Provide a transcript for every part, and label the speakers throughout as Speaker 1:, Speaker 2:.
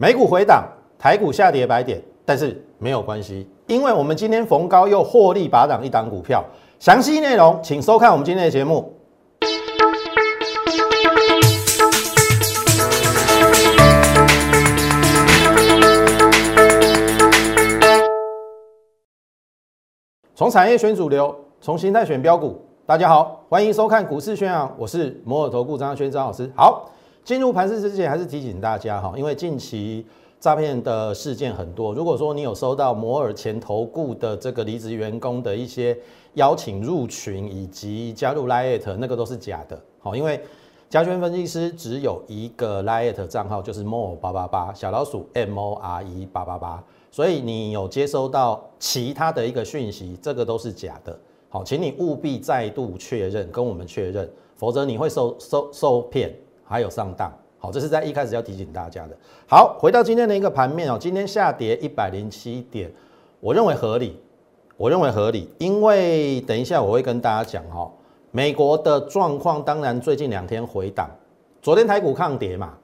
Speaker 1: 美股回档，台股下跌百点，但是没有关系，因为我们今天逢高又获利拔档一档股票。详细内容请收看我们今天的节目。从产业选主流，从形态选标股。大家好，欢迎收看股市宣扬，我是摩尔投顾张轩张老师。好，进入盘市之前，还是提醒大家哈，因为近期诈骗的事件很多。如果说你有收到摩尔前投顾的这个离职员工的一些邀请入群以及加入 Lite，那个都是假的。好，因为加权分析师只有一个 Lite 账号，就是 More 八八八小老鼠 M O R E 八八八。所以你有接收到其他的一个讯息，这个都是假的。好，请你务必再度确认，跟我们确认，否则你会受受受骗，还有上当。好，这是在一开始要提醒大家的。好，回到今天的一个盘面哦，今天下跌一百零七点，我认为合理，我认为合理，因为等一下我会跟大家讲哈，美国的状况当然最近两天回档，昨天台股抗跌嘛，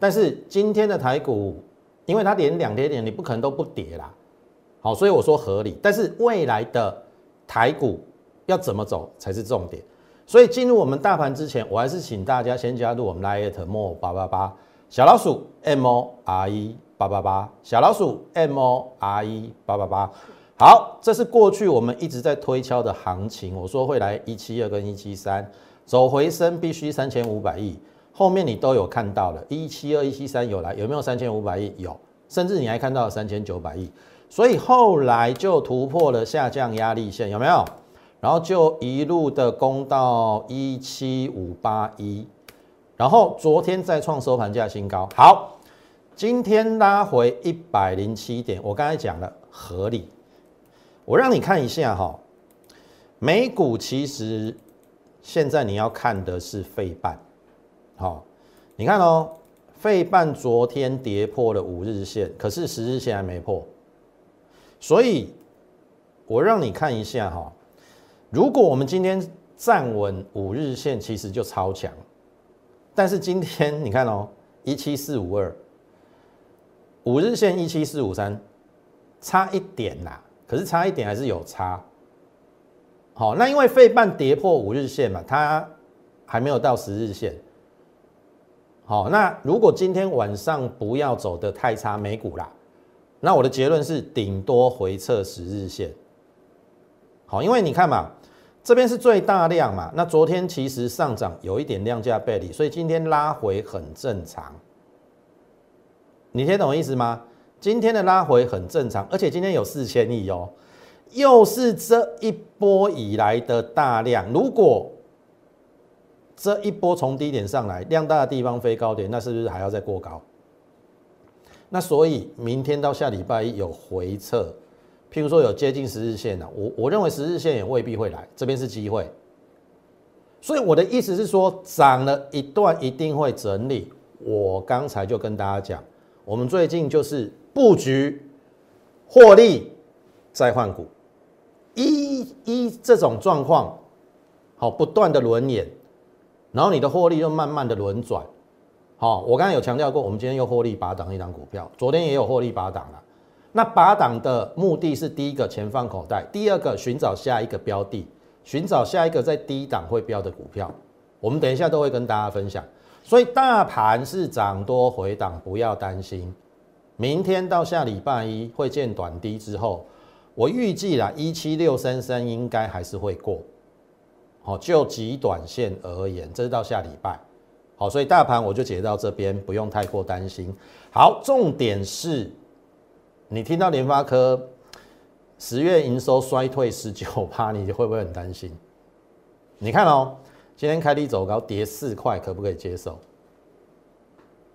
Speaker 1: 但是今天的台股。因为它连两跌点，你不可能都不跌啦，好，所以我说合理。但是未来的台股要怎么走才是重点。所以进入我们大盘之前，我还是请大家先加入我们 Lite m o 八八八小老鼠 M O R E 八八八小老鼠 M O R E 八八八。好，这是过去我们一直在推敲的行情。我说会来一七二跟一七三走回升，必须三千五百亿。后面你都有看到了，一七二、一七三有来，有没有三千五百亿？有，甚至你还看到三千九百亿，所以后来就突破了下降压力线，有没有？然后就一路的攻到一七五八一，然后昨天再创收盘价新高。好，今天拉回一百零七点，我刚才讲了合理，我让你看一下哈，美股其实现在你要看的是费半。好，你看哦，费半昨天跌破了五日线，可是十日线还没破，所以我让你看一下哈，如果我们今天站稳五日线，其实就超强，但是今天你看哦，一七四五二，五日线一七四五三，差一点啦，可是差一点还是有差。好，那因为费半跌破五日线嘛，它还没有到十日线。好，那如果今天晚上不要走的太差美股啦，那我的结论是顶多回撤十日线。好，因为你看嘛，这边是最大量嘛，那昨天其实上涨有一点量价背离，所以今天拉回很正常。你听懂意思吗？今天的拉回很正常，而且今天有四千亿哦，又是这一波以来的大量，如果。这一波从低点上来，量大的地方飞高点，那是不是还要再过高？那所以明天到下礼拜一有回撤，譬如说有接近十日线的，我我认为十日线也未必会来，这边是机会。所以我的意思是说，涨了一段一定会整理。我刚才就跟大家讲，我们最近就是布局获利再换股，一一这种状况，好不断的轮演。然后你的获利又慢慢的轮转，好，我刚才有强调过，我们今天又获利拔档一档股票，昨天也有获利拔档了。那拔档的目的是第一个钱放口袋，第二个寻找下一个标的，寻找下一个在低档会标的股票。我们等一下都会跟大家分享。所以大盘是涨多回档，不要担心。明天到下礼拜一会见短低之后，我预计啦一七六三三应该还是会过。好，就极短线而言，这是到下礼拜。好，所以大盘我就解到这边，不用太过担心。好，重点是，你听到联发科十月营收衰退十九趴，你会不会很担心？你看哦，今天开低走高，跌四块，可不可以接受？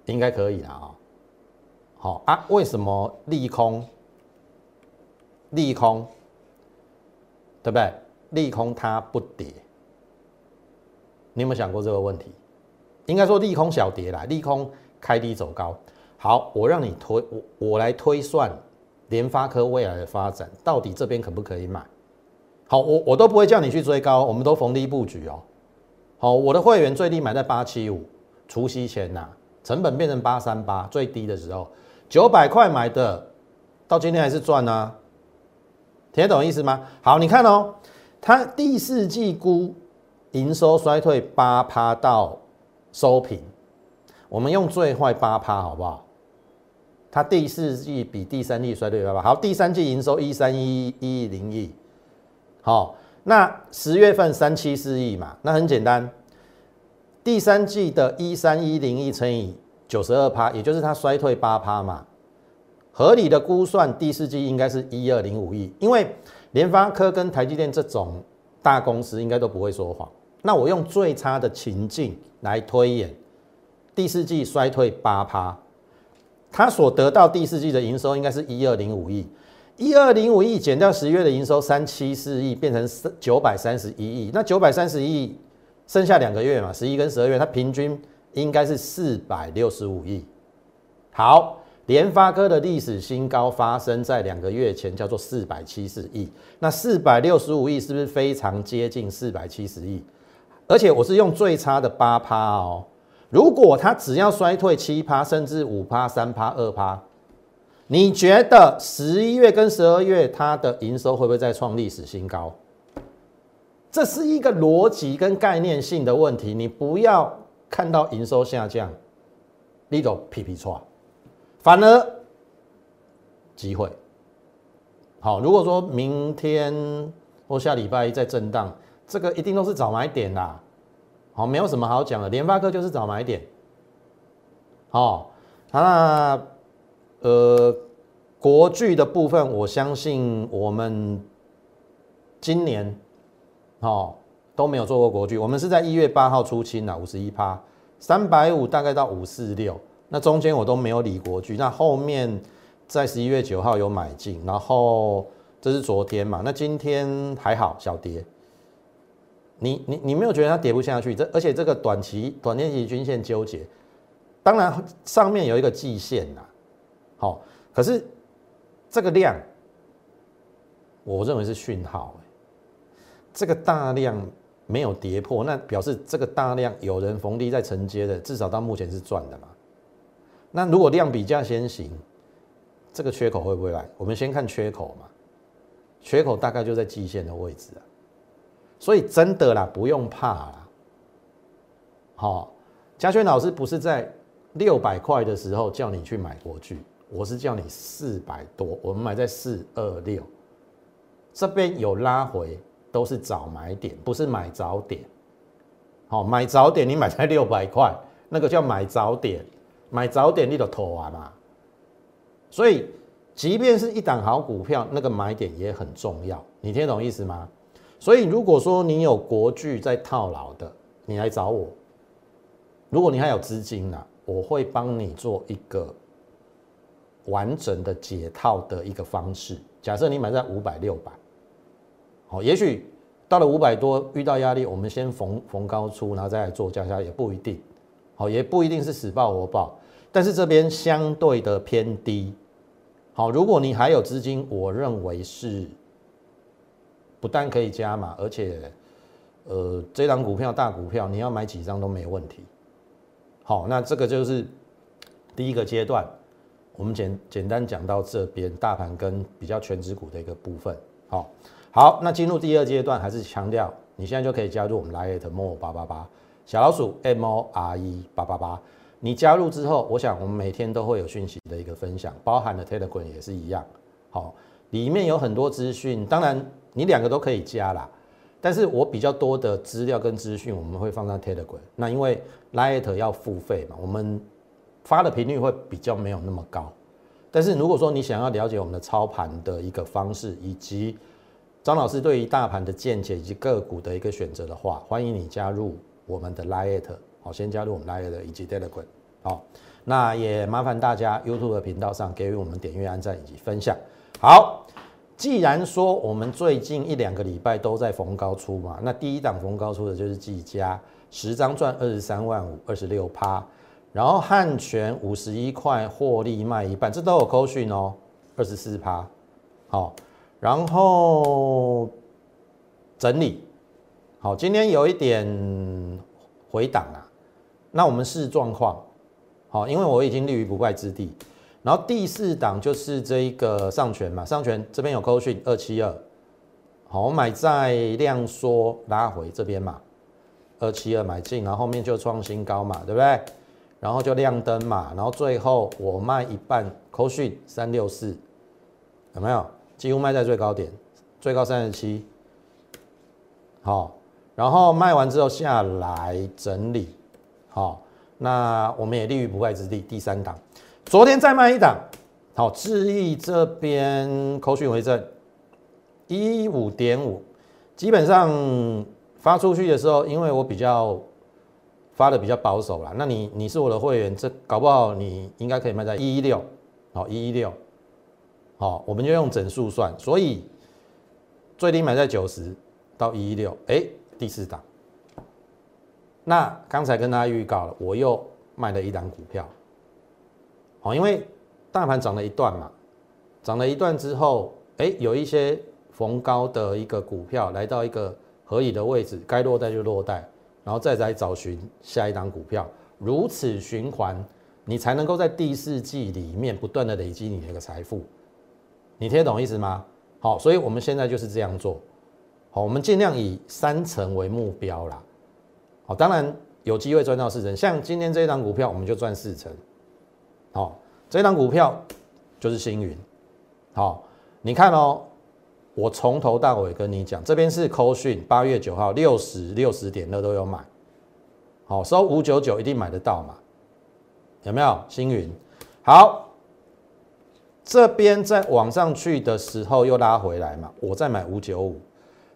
Speaker 1: 应该可以啦啊。好啊，为什么利空？利空，对不对？利空它不跌。你有没有想过这个问题？应该说利空小跌啦，利空开低走高。好，我让你推我我来推算联发科未来的发展，到底这边可不可以买？好，我我都不会叫你去追高，我们都逢低布局哦。好，我的会员最低买在八七五，除夕前呐，成本变成八三八，最低的时候九百块买的，到今天还是赚啊，听得懂意思吗？好，你看哦，它第四季估营收衰退八趴到收平，我们用最坏八趴好不好？它第四季比第三季衰退八趴，好，第三季营收一三一一零亿，好，那十月份三七四亿嘛，那很简单，第三季的一三一零亿乘以。九十二趴，也就是它衰退八趴嘛，合理的估算第四季应该是一二零五亿，因为联发科跟台积电这种大公司应该都不会说谎。那我用最差的情境来推演，第四季衰退八趴，它所得到第四季的营收应该是一二零五亿，一二零五亿减掉十月的营收三七四亿，变成九百三十一亿，那九百三十亿剩下两个月嘛，十一跟十二月，它平均。应该是四百六十五亿。好，联发科的历史新高发生在两个月前，叫做四百七十亿。那四百六十五亿是不是非常接近四百七十亿？而且我是用最差的八趴哦。如果它只要衰退七趴，甚至五趴、三趴、二趴，你觉得十一月跟十二月它的营收会不会再创历史新高？这是一个逻辑跟概念性的问题，你不要。看到营收下降，你就皮皮错，反而机会好。如果说明天或下礼拜一再震荡，这个一定都是早买点啦。好，没有什么好讲的。联发科就是找买点。好，那呃，国巨的部分，我相信我们今年好。都没有做过国剧，我们是在一月八号出清的五十一趴，三百五大概到五四六，那中间我都没有理国剧，那后面在十一月九号有买进，然后这是昨天嘛，那今天还好小跌，你你你没有觉得它跌不下去？这而且这个短期短天期均线纠结，当然上面有一个季线呐，好，可是这个量，我认为是讯号，这个大量。没有跌破，那表示这个大量有人逢低在承接的，至少到目前是赚的嘛。那如果量比价先行，这个缺口会不会来？我们先看缺口嘛，缺口大概就在季线的位置啊。所以真的啦，不用怕啦。好，嘉轩老师不是在六百块的时候叫你去买国巨，我是叫你四百多，我们买在四二六，这边有拉回。都是早买点，不是买早点。好，买早点你买在六百块，那个叫买早点。买早点你都投完嘛。所以，即便是一档好股票，那个买点也很重要。你听懂意思吗？所以，如果说你有国巨在套牢的，你来找我。如果你还有资金呢，我会帮你做一个完整的解套的一个方式。假设你买在五百、六百。好，也许到了五百多遇到压力，我们先逢逢高出，然后再来做加价，也不一定。好，也不一定是死报活报，但是这边相对的偏低。好，如果你还有资金，我认为是不但可以加码，而且呃，这张股票大股票，你要买几张都没问题。好，那这个就是第一个阶段，我们简简单讲到这边，大盘跟比较全值股的一个部分。好。好，那进入第二阶段，还是强调你现在就可以加入我们 Lite More 八八八小老鼠 M O R E 八八八。你加入之后，我想我们每天都会有讯息的一个分享，包含了 Telegram 也是一样。好，里面有很多资讯，当然你两个都可以加啦。但是我比较多的资料跟资讯，我们会放在 Telegram。那因为 Lite 要付费嘛，我们发的频率会比较没有那么高。但是如果说你想要了解我们的操盘的一个方式，以及张老师对于大盘的见解以及个股的一个选择的话，欢迎你加入我们的 Lite，好，先加入我们 Lite 以及 Telegram，好，那也麻烦大家 YouTube 的频道上给予我们点阅、按赞以及分享。好，既然说我们最近一两个礼拜都在逢高出嘛，那第一档逢高出的就是技嘉，十张赚二十三万五，二十六趴，然后汉泉五十一块获利卖一半，这都有扣讯哦，二十四趴，好。然后整理好，今天有一点回档啊，那我们视状况好，因为我已经立于不败之地。然后第四档就是这一个上权嘛，上权这边有扣讯二七二，好，我买在量缩拉回这边嘛，二七二买进，然后后面就创新高嘛，对不对？然后就亮灯嘛，然后最后我卖一半扣讯三六四，有没有？几乎卖在最高点，最高三十七，好，然后卖完之后下来整理，好，那我们也立于不败之地，第三档。昨天再卖一档，好，智毅这边口讯为证，一五点五，基本上发出去的时候，因为我比较发的比较保守啦，那你你是我的会员，这搞不好你应该可以卖在一一六，好，一一六，好，我们就用整数算，所以最低买在九十到一一六，哎，第四档，那刚才跟大家预告了，我又卖了一档股票。好，因为大盘涨了一段嘛，涨了一段之后，哎，有一些逢高的一个股票来到一个合理的位置，该落袋就落袋，然后再来找寻下一档股票，如此循环，你才能够在第四季里面不断的累积你的一个财富。你听得懂意思吗？好，所以我们现在就是这样做。好，我们尽量以三成为目标啦。好，当然有机会赚到四成，像今天这一档股票，我们就赚四成。好，这档股票就是星云。好，你看哦，我从头到尾跟你讲，这边是扣讯，八月九号六十六十点的都有买。好，收五九九一定买得到嘛？有没有星云？好，这边在往上去的时候又拉回来嘛，我再买五九五，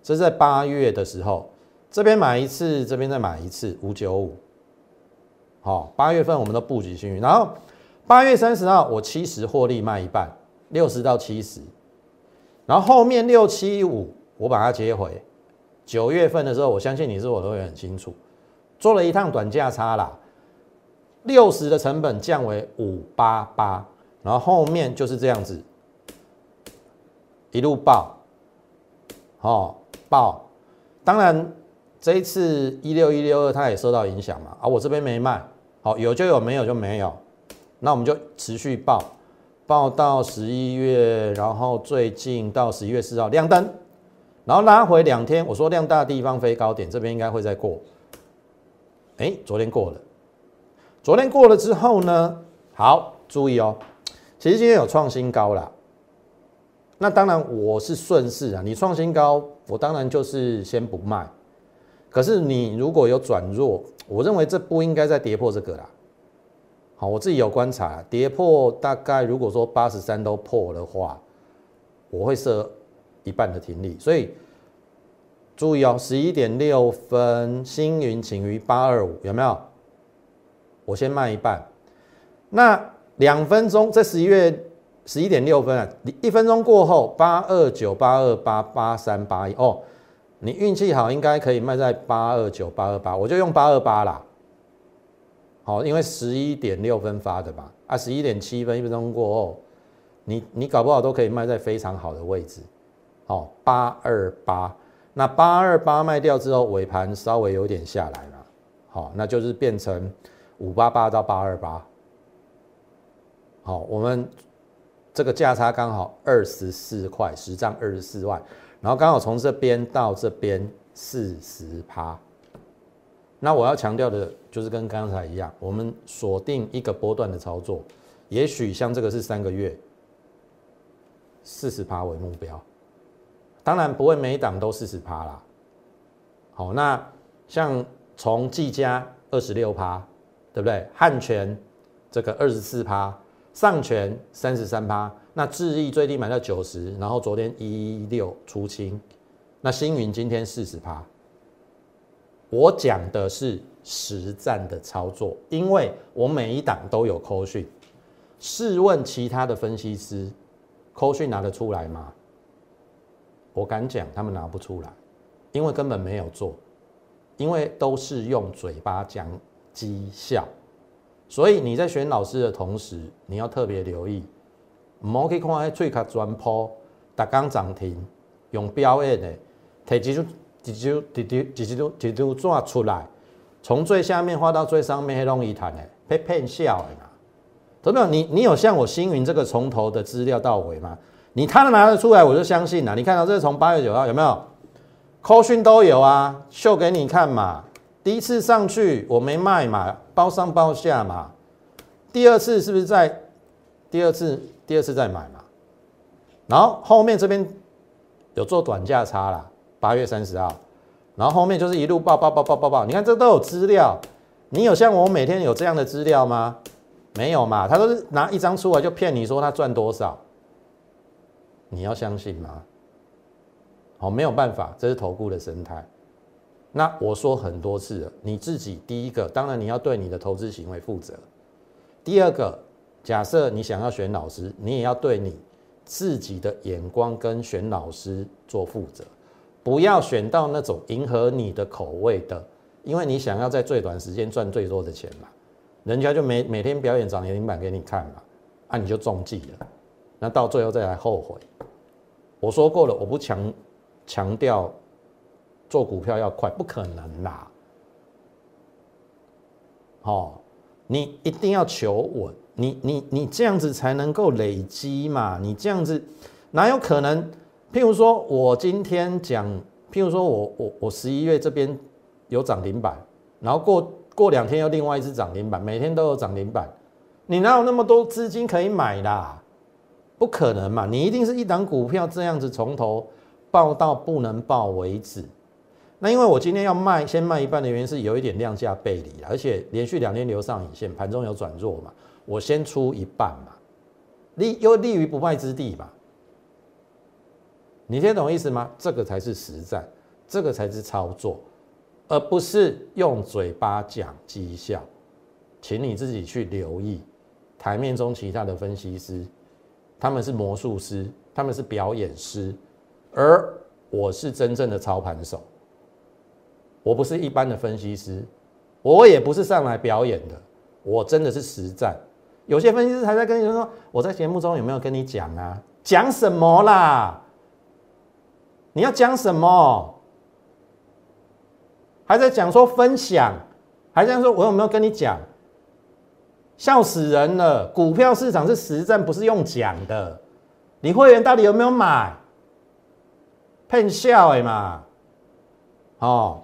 Speaker 1: 这是在八月的时候，这边买一次，这边再买一次五九五。好，八月份我们都布局星云，然后。八月三十号，我七十获利卖一半，六十到七十，然后后面六七五我把它接回。九月份的时候，我相信你是我都会很清楚，做了一趟短价差啦，六十的成本降为五八八，然后后面就是这样子一路爆，哦爆，当然这一次一六一六二它也受到影响嘛，啊我这边没卖，好有就有，没有就没有。那我们就持续报，报到十一月，然后最近到十一月四号亮灯，然后拉回两天。我说量大地方飞高点，这边应该会再过。哎，昨天过了，昨天过了之后呢？好，注意哦，其实今天有创新高了。那当然我是顺势啊，你创新高，我当然就是先不卖。可是你如果有转弱，我认为这不应该再跌破这个啦。好，我自己有观察，跌破大概如果说八十三都破的话，我会设一半的停利。所以注意哦，十一点六分，星云请于八二五，有没有？我先卖一半。那两分钟，这十一月十一点六分啊，你一分钟过后，八二九、八二八、八三八一，哦，你运气好，应该可以卖在八二九、八二八，我就用八二八啦。好，因为十一点六分发的嘛，啊，十一点七分一分钟过后，你你搞不好都可以卖在非常好的位置。好，八二八，那八二八卖掉之后，尾盘稍微有点下来了，好，那就是变成五八八到八二八。好，我们这个价差刚好二十四块，十张二十四万，然后刚好从这边到这边四十趴。那我要强调的就是跟刚才一样，我们锁定一个波段的操作，也许像这个是三个月，四十趴为目标，当然不会每一档都四十趴啦。好，那像从技嘉二十六趴，对不对？汉泉这个二十四趴，上泉三十三趴，那智毅最低买到九十，然后昨天一六出清，那星云今天四十趴。我讲的是实战的操作，因为我每一档都有扣讯。试问其他的分析师，扣讯拿得出来吗？我敢讲，他们拿不出来，因为根本没有做，因为都是用嘴巴讲绩效。所以你在选老师的同时，你要特别留意，唔好去看迄最卡专坡，达刚涨停，用标演的，提几就。几张、几张、几张、几张纸出来，从最下面画到最上面，很容易谈的，被骗笑的嘛。有没有？你你有像我星云这个从头的资料到尾吗？你他拿得出来，我就相信了。你看到这是从八月九号有没有？扣讯都有啊，秀给你看嘛。第一次上去我没卖嘛，包上包下嘛。第二次是不是在第二次第二次再买嘛？然后后面这边有做短价差啦，八月三十号，然后后面就是一路爆爆爆爆爆爆。你看这都有资料，你有像我每天有这样的资料吗？没有嘛，他都是拿一张出来就骗你说他赚多少。你要相信吗？好，没有办法，这是投顾的生态。那我说很多次了，你自己第一个，当然你要对你的投资行为负责。第二个，假设你想要选老师，你也要对你自己的眼光跟选老师做负责，不要选到那种迎合你的口味的，因为你想要在最短时间赚最多的钱嘛，人家就每每天表演涨停板给你看嘛，啊你就中计了，那到最后再来后悔。我说过了，我不强强调做股票要快，不可能啦。哦，你一定要求稳，你你你这样子才能够累积嘛。你这样子哪有可能？譬如说我今天讲，譬如说我我我十一月这边有涨停板，然后过过两天又另外一只涨停板，每天都有涨停板，你哪有那么多资金可以买啦？不可能嘛！你一定是一档股票这样子从头报到不能报为止。那因为我今天要卖，先卖一半的原因是有一点量价背离而且连续两天留上影线，盘中有转弱嘛，我先出一半嘛，利又利于不败之地嘛。你听懂意思吗？这个才是实战，这个才是操作，而不是用嘴巴讲绩效。请你自己去留意台面中其他的分析师。他们是魔术师，他们是表演师，而我是真正的操盘手。我不是一般的分析师，我也不是上来表演的，我真的是实战。有些分析师还在跟你说：“我在节目中有没有跟你讲啊？讲什么啦？你要讲什么？还在讲说分享，还在说我有没有跟你讲？”笑死人了！股票市场是实战，不是用讲的。你会员到底有没有买？骗笑哎嘛！哦，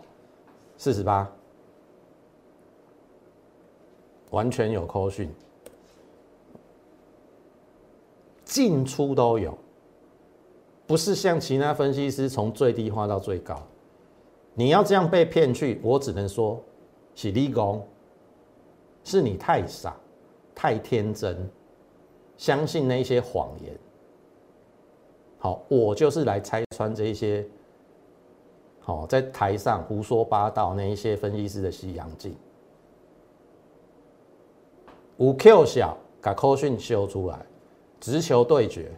Speaker 1: 四十八，完全有扣讯，进出都有，不是像其他分析师从最低画到最高。你要这样被骗去，我只能说，是立功。是你太傻、太天真，相信那些谎言。好，我就是来拆穿这些，好在台上胡说八道那一些分析师的西洋镜。五 Q 小，把扣讯修出来，直球对决，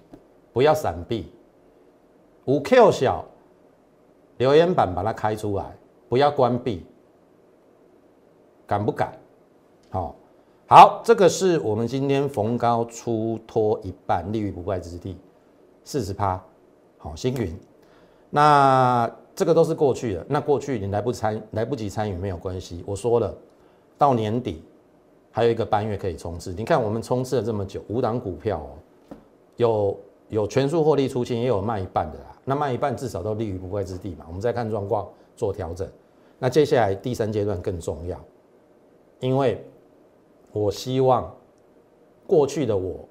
Speaker 1: 不要闪避。五 Q 小，留言板把它开出来，不要关闭。敢不敢？好，好，这个是我们今天逢高出脱一半，立于不败之地，四十趴。好，星云，那这个都是过去的，那过去你来不参来不及参与没有关系。我说了，到年底还有一个半月可以冲刺。你看我们冲刺了这么久，五档股票哦，有有全数获利出清，也有卖一半的啦。那卖一半至少都立于不败之地嘛。我们再看状况做调整。那接下来第三阶段更重要，因为。我希望过去的我，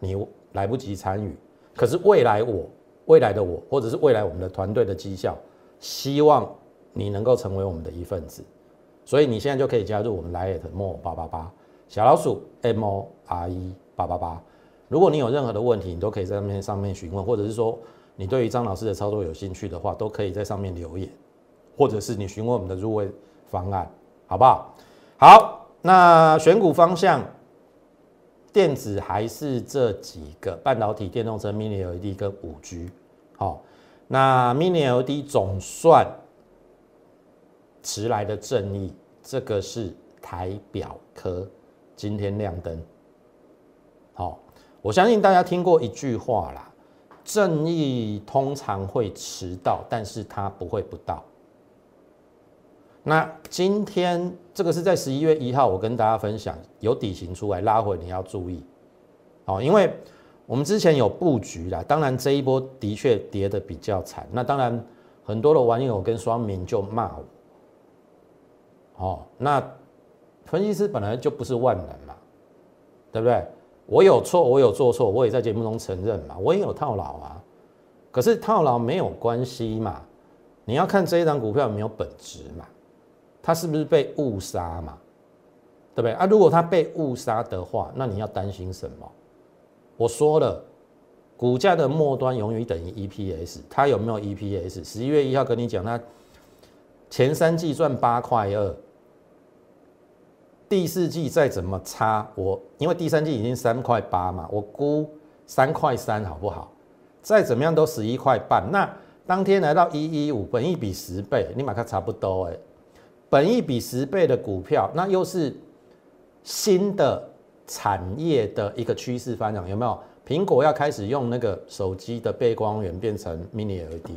Speaker 1: 你来不及参与，可是未来我，未来的我，或者是未来我们的团队的绩效，希望你能够成为我们的一份子。所以你现在就可以加入我们 Lite More 八八八小老鼠 M O R E 八八八。如果你有任何的问题，你都可以在上面上面询问，或者是说你对于张老师的操作有兴趣的话，都可以在上面留言，或者是你询问我们的入位方案，好不好？好。那选股方向，电子还是这几个半导体、电动车、Mini LED 跟五 G。好，那 Mini LED 总算迟来的正义，这个是台表科今天亮灯。好，我相信大家听过一句话啦，正义通常会迟到，但是它不会不到。那今天这个是在十一月一号，我跟大家分享有底型出来拉回，你要注意，哦，因为我们之前有布局啦，当然这一波的确跌的比较惨，那当然很多的网友跟双明就骂我，哦，那分析师本来就不是万能嘛，对不对？我有错，我有做错，我也在节目中承认嘛，我也有套牢啊。可是套牢没有关系嘛，你要看这一张股票有没有本质嘛，它是不是被误杀嘛，对不对啊？如果它被误杀的话，那你要担心什么？我说了，股价的末端永远等于 EPS，它有没有 EPS？十一月一号跟你讲，它前三季赚八块二。第四季再怎么差，我因为第三季已经三块八嘛，我估三块三好不好？再怎么样都十一块半。那当天来到一一五，本一比十倍，你马它差不多哎。本一比十倍的股票，那又是新的产业的一个趋势发展，有没有？苹果要开始用那个手机的背光源变成 Mini LED，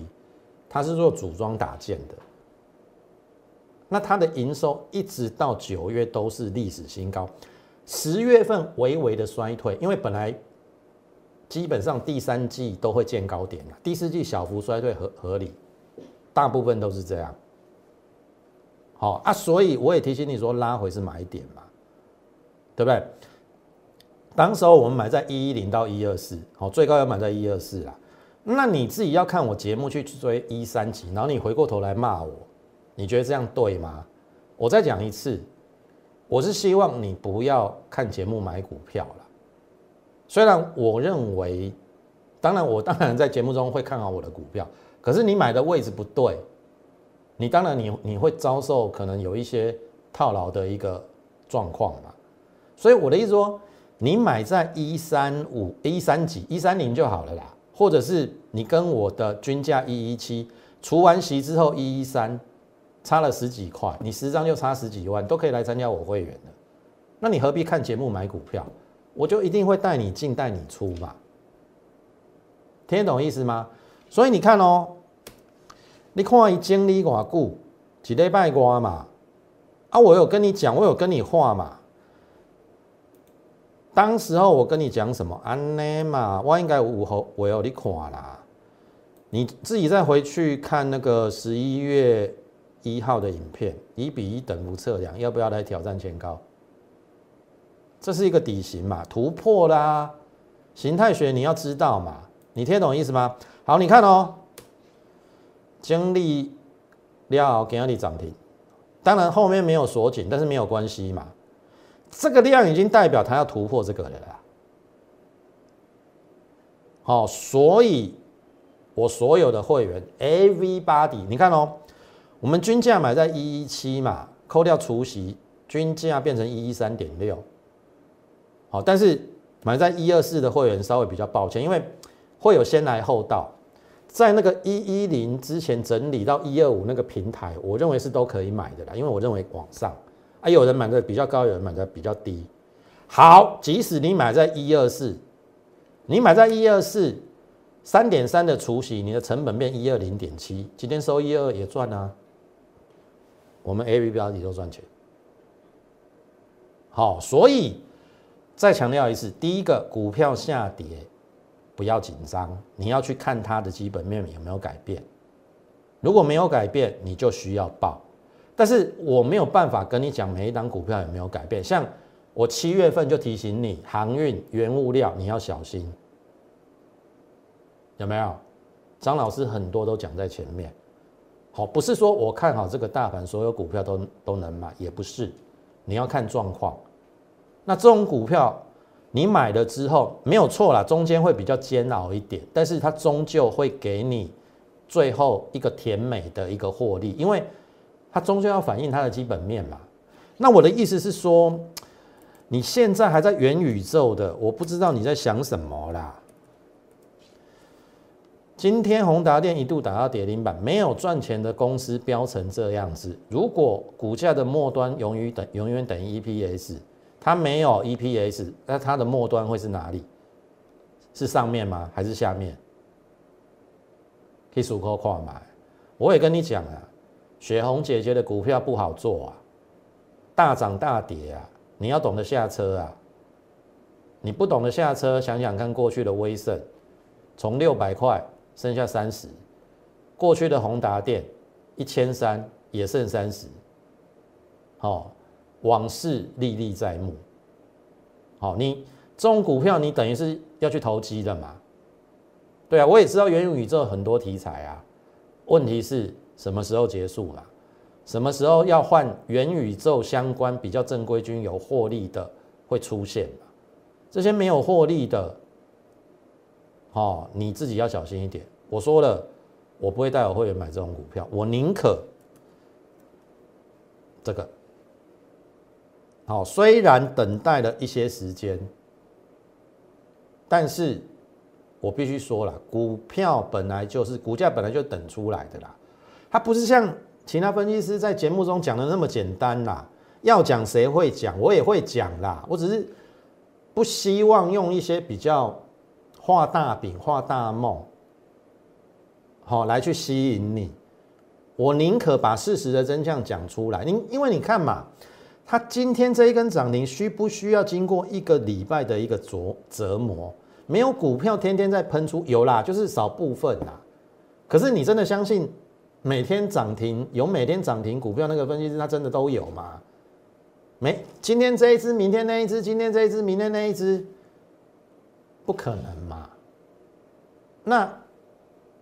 Speaker 1: 它是做组装打件的。那它的营收一直到九月都是历史新高，十月份微微的衰退，因为本来基本上第三季都会见高点第四季小幅衰退合合理，大部分都是这样。好啊，所以我也提醒你说拉回是买点嘛，对不对？当时候我们买在一一零到一二四，好，最高要买在一二四啦。那你自己要看我节目去追一三级，然后你回过头来骂我。你觉得这样对吗？我再讲一次，我是希望你不要看节目买股票了。虽然我认为，当然我当然在节目中会看好我的股票，可是你买的位置不对，你当然你你会遭受可能有一些套牢的一个状况嘛。所以我的意思说，你买在一三五一三几一三零就好了啦，或者是你跟我的均价一一七除完息之后一一三。差了十几块，你十张就差十几万，都可以来参加我会员的。那你何必看节目买股票？我就一定会带你进带你出嘛。听得懂意思吗？所以你看哦，你看一经理寡固几礼拜瓜嘛？啊，我有跟你讲，我有跟你话嘛。当时候我跟你讲什么？安内嘛，我应该午后我有你看啦。你自己再回去看那个十一月。一号的影片，一比一等幅测量，要不要来挑战前高？这是一个底型嘛，突破啦，形态学你要知道嘛，你听懂意思吗？好，你看哦，经历料给你涨停，当然后面没有锁紧，但是没有关系嘛，这个量已经代表它要突破这个了啦。好，所以我所有的会员，everybody，你看哦。我们均价买在一一七嘛，扣掉除息，均价变成一一三点六。好，但是买在一二四的会员稍微比较抱歉，因为会有先来后到，在那个一一零之前整理到一二五那个平台，我认为是都可以买的啦，因为我认为往上啊，有人买的比较高，有人买的比较低。好，即使你买在一二四，你买在一二四三点三的除息，你的成本变一二零点七，今天收一二也赚啊。我们 A、B 标的都赚钱，好，所以再强调一次，第一个股票下跌不要紧张，你要去看它的基本面有没有改变，如果没有改变，你就需要报。但是我没有办法跟你讲每一档股票有没有改变，像我七月份就提醒你，航运、原物料你要小心，有没有？张老师很多都讲在前面。好，不是说我看好这个大盘，所有股票都都能买，也不是，你要看状况。那这种股票你买了之后没有错啦，中间会比较煎熬一点，但是它终究会给你最后一个甜美的一个获利，因为它终究要反映它的基本面嘛。那我的意思是说，你现在还在元宇宙的，我不知道你在想什么啦。今天宏达电一度打到跌停板，没有赚钱的公司飙成这样子。如果股价的末端永远等永远等于 EPS，它没有 EPS，那它的末端会是哪里？是上面吗？还是下面？可以数口跨买。我也跟你讲啊，雪红姐姐的股票不好做啊，大涨大跌啊，你要懂得下车啊。你不懂得下车，想想看过去的威盛，从六百块剩下三十，过去的宏达电一千三也剩三十，好，往事历历在目。好，你这种股票你等于是要去投机的嘛？对啊，我也知道元宇宙很多题材啊，问题是什么时候结束嘛？什么时候要换元宇宙相关比较正规军有获利的会出现？这些没有获利的，哦，你自己要小心一点。我说了，我不会带我会员买这种股票，我宁可这个。好，虽然等待了一些时间，但是我必须说了，股票本来就是股价本来就等出来的啦，它不是像其他分析师在节目中讲的那么简单啦。要讲谁会讲，我也会讲啦，我只是。不希望用一些比较画大饼、画大梦，好来去吸引你。我宁可把事实的真相讲出来。您因为你看嘛，它今天这一根涨停，需不需要经过一个礼拜的一个折折磨？没有股票天天在喷出，有啦，就是少部分啦。可是你真的相信每天涨停有每天涨停股票那个分析师，他真的都有吗？没，今天这一只，明天那一只，今天这一只，明天那一只，不可能嘛？那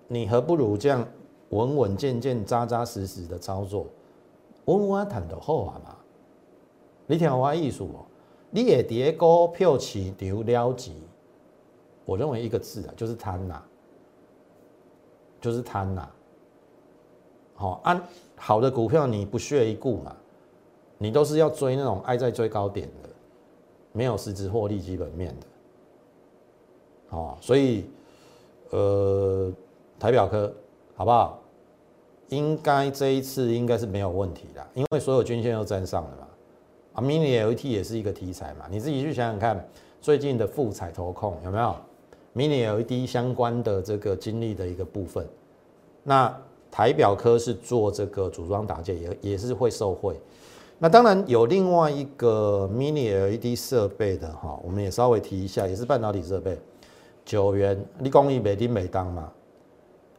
Speaker 1: 你何不如这样稳稳健健、扎扎实实的操作，稳稳谈得好啊嘛？你听我意思哦，你也跌股票市场了解，我认为一个字啊，就是贪呐，就是贪呐。好，按好的股票你不屑一顾嘛？你都是要追那种爱在追高点的，没有实质获利基本面的，哦，所以，呃，台表科好不好？应该这一次应该是没有问题的，因为所有均线都站上了嘛。啊，mini LED 也是一个题材嘛，你自己去想想看，最近的富彩投控有没有 mini LED 相关的这个经历的一个部分？那台表科是做这个组装打件，也也是会受惠。那当然有另外一个 mini LED 设备的哈，我们也稍微提一下，也是半导体设备，九元，你讲伊美丁美当嘛？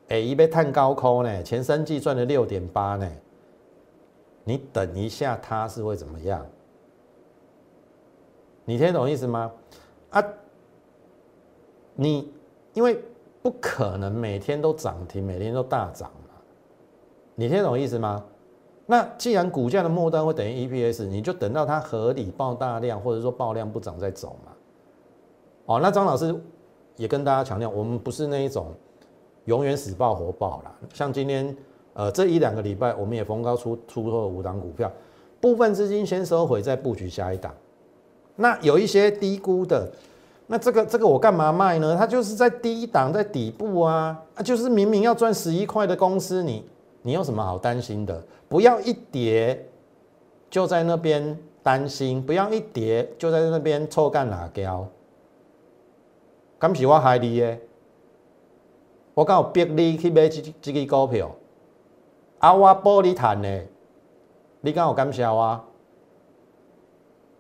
Speaker 1: 哎，一杯碳高空呢，前三季赚了六点八呢，你等一下它是会怎么样？你听懂意思吗？啊，你因为不可能每天都涨停，每天都大涨嘛，你听懂意思吗？那既然股价的末端会等于 EPS，你就等到它合理爆大量，或者说爆量不涨再走嘛。哦，那张老师也跟大家强调，我们不是那一种永远死爆活爆啦。像今天呃这一两个礼拜，我们也逢高出出了五档股票，部分资金先收回，再布局下一档。那有一些低估的，那这个这个我干嘛卖呢？它就是在低档在底部啊，啊就是明明要赚十一块的公司，你。你有什么好担心的？不要一跌就在那边担心，不要一跌就在那边臭干辣椒。敢是我害你诶，我刚有逼你去买这这支股票，啊，我保你赚的，你敢有感谢我？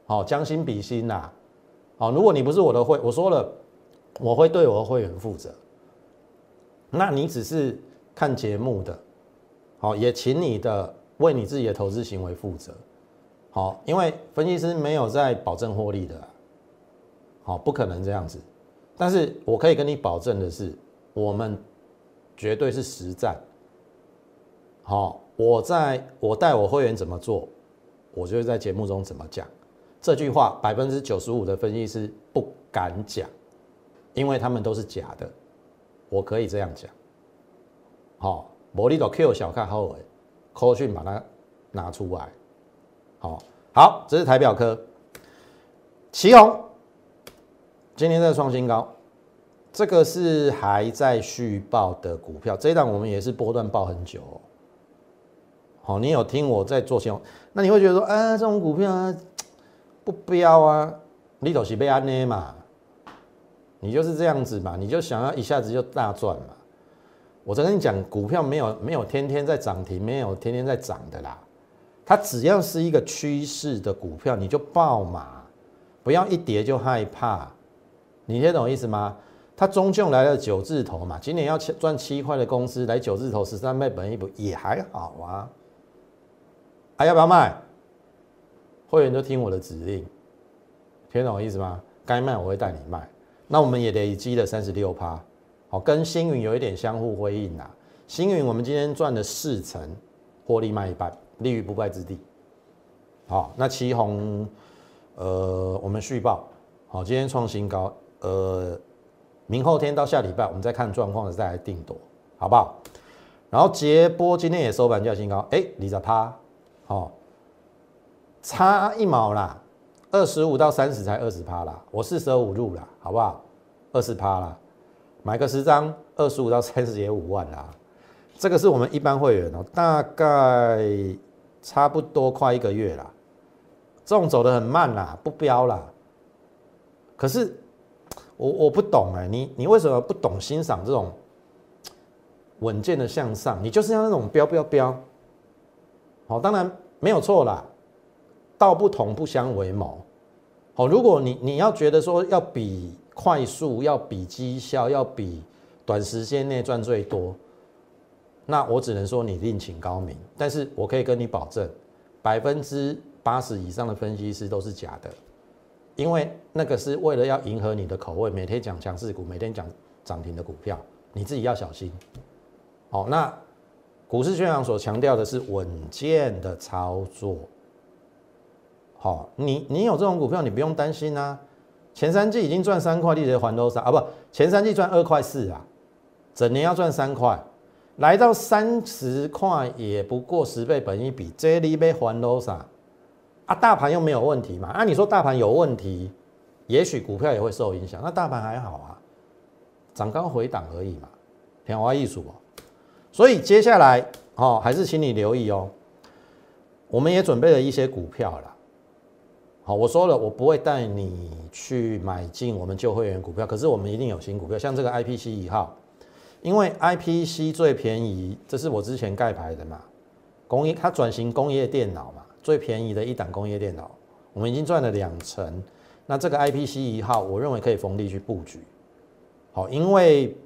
Speaker 1: 好，将心比心呐。好，如果你不是我的会，我说了，我会对我的会员负责。那你只是看节目的。好，也请你的为你自己的投资行为负责。好，因为分析师没有在保证获利的，好，不可能这样子。但是我可以跟你保证的是，我们绝对是实战。好，我在我带我会员怎么做，我就会在节目中怎么讲。这句话百分之九十五的分析师不敢讲，因为他们都是假的。我可以这样讲。好。魔力都 Q 小看后尾，科讯把它拿出来，好好，这是台表科，旗宏今天在创新高，这个是还在续报的股票，这一档我们也是波段报很久，好，你有听我在做新闻，那你会觉得说，啊，这种股票啊不标啊，你都是被安捏嘛，你就是这样子嘛，你就想要一下子就大赚嘛。我在跟你讲，股票没有没有天天在涨停，没有天天在涨的啦。它只要是一个趋势的股票，你就爆嘛，不要一跌就害怕。你听懂意思吗？它终究来了九字头嘛，今年要赚七块的公司来九字头十三倍本一补也还好啊。还要不要卖？会员都听我的指令，听懂我意思吗？该卖我会带你卖。那我们也累积了三十六趴，好，跟星云有一点相互辉映啦。星云我们今天赚了四成，获利卖一半，立于不败之地。好，那旗宏，呃，我们续报，好，今天创新高，呃，明后天到下礼拜我们再看状况再来定夺，好不好？然后捷波今天也收盘价新高，哎，你在趴，好，差一毛啦。二十五到三十才二十趴啦，我四舍五入啦，好不好？二十趴啦，买个十张，二十五到三十也五万啦。这个是我们一般会员哦，大概差不多快一个月啦。这种走得很慢啦，不标啦。可是我我不懂哎，你你为什么不懂欣赏这种稳健的向上？你就是要那种飙飙飙。好，当然没有错啦。道不同不相为谋，好，如果你你要觉得说要比快速，要比绩效，要比短时间内赚最多，那我只能说你另请高明。但是我可以跟你保证，百分之八十以上的分析师都是假的，因为那个是为了要迎合你的口味，每天讲强势股，每天讲涨停的股票，你自己要小心。好，那股市宣扬所强调的是稳健的操作。好，你你有这种股票，你不用担心啊。前三季已经赚三块，利得还多少啊？不，前三季赚二块四啊，整年要赚三块，来到三十块也不过十倍本一比，这里被还多少啊？大盘又没有问题嘛？啊，你说大盘有问题，也许股票也会受影响。那大盘还好啊，涨高回档而已嘛，天花艺术哦。所以接下来哦，还是请你留意哦，我们也准备了一些股票了。好，我说了，我不会带你去买进我们旧会员股票，可是我们一定有新股票，像这个 IPC 一号，因为 IPC 最便宜，这是我之前盖牌的嘛，工业它转型工业电脑嘛，最便宜的一档工业电脑，我们已经赚了两成，那这个 IPC 一号，我认为可以逢低去布局，好，因为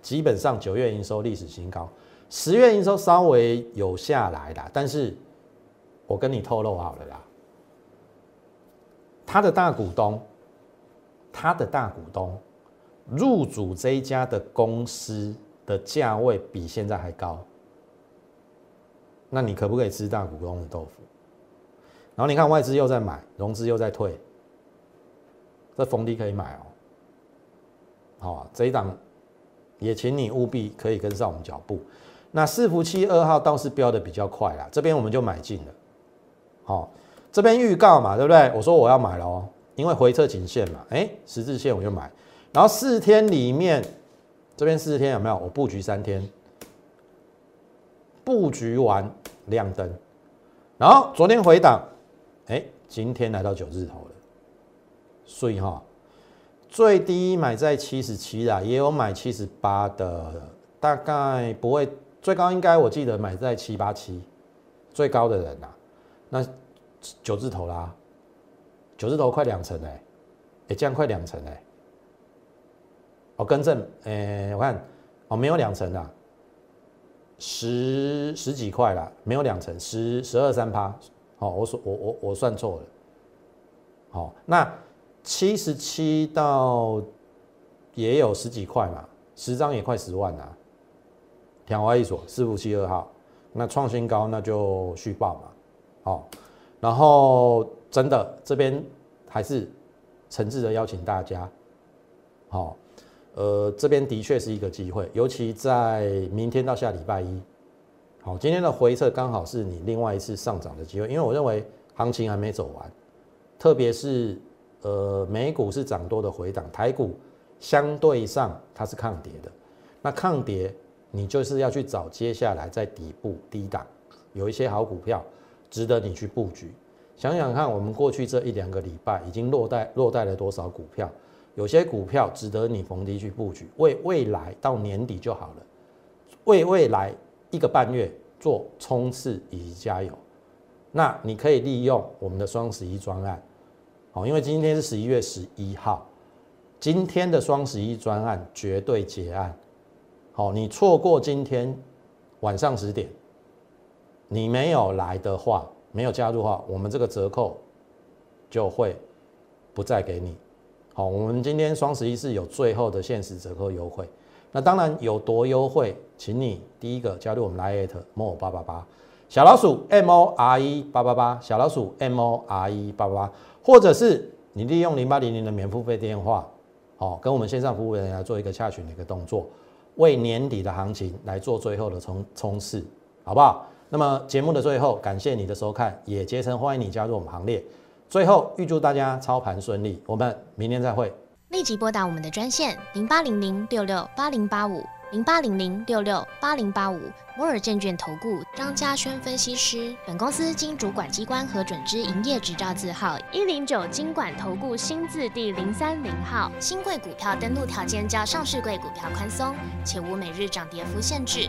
Speaker 1: 基本上九月营收历史新高，十月营收稍微有下来啦，但是我跟你透露好了啦。他的大股东，他的大股东入主这一家的公司的价位比现在还高，那你可不可以吃大股东的豆腐？然后你看外资又在买，融资又在退，这逢低可以买哦。好，这一档也请你务必可以跟上我们脚步。那四服七二号倒是标的比较快啦，这边我们就买进了，好。这边预告嘛，对不对？我说我要买了哦，因为回撤颈线嘛，哎，十字线我就买。然后四天里面，这边四天有没有？我布局三天，布局完亮灯，然后昨天回档，哎，今天来到九字头了，所以哈，最低买在七十七啦，也有买七十八的，大概不会最高，应该我记得买在七八七，最高的人呐，那。九字头啦，九字头快两成哎，哎这样快两成哎，哦更正，哎我看哦没有两成啦，十十几块啦，没有两成，十十二三趴，好我说我我我算错了，好那七十七到也有十几块嘛，十张也快十万啦，天华一所四五七二号，那创新高那就续报嘛，好。然后真的这边还是诚挚的邀请大家，好，呃，这边的确是一个机会，尤其在明天到下礼拜一，好，今天的回撤刚好是你另外一次上涨的机会，因为我认为行情还没走完，特别是呃美股是涨多的回档，台股相对上它是抗跌的，那抗跌你就是要去找接下来在底部低档有一些好股票。值得你去布局，想想看，我们过去这一两个礼拜已经落袋落袋了多少股票？有些股票值得你逢低去布局，为未来到年底就好了。为未来一个半月做冲刺以及加油。那你可以利用我们的双十一专案，哦，因为今天是十一月十一号，今天的双十一专案绝对结案。好，你错过今天晚上十点，你没有来的话，没有加入的话，我们这个折扣就会不再给你。好，我们今天双十一是有最后的限时折扣优惠。那当然有多优惠，请你第一个加入我们 Line more 八八八小老鼠 M O R E 八八八小老鼠 M O R E 八八八，或者是你利用零八零零的免付费电话，好，跟我们线上服务人员做一个洽询的一个动作，为年底的行情来做最后的冲冲刺，好不好？那么节目的最后，感谢你的收看，也竭诚欢迎你加入我们行列。最后预祝大家操盘顺利，我们明天再会。
Speaker 2: 立即拨打我们的专线零八零零六六八零八五零八零零六六八零八五摩尔证券投顾张嘉轩分析师。本公司经主管机关核准之营业执照字号一零九金管投顾新字第零三零号。新贵股票登录条件较上市贵股票宽松，且无每日涨跌幅限制。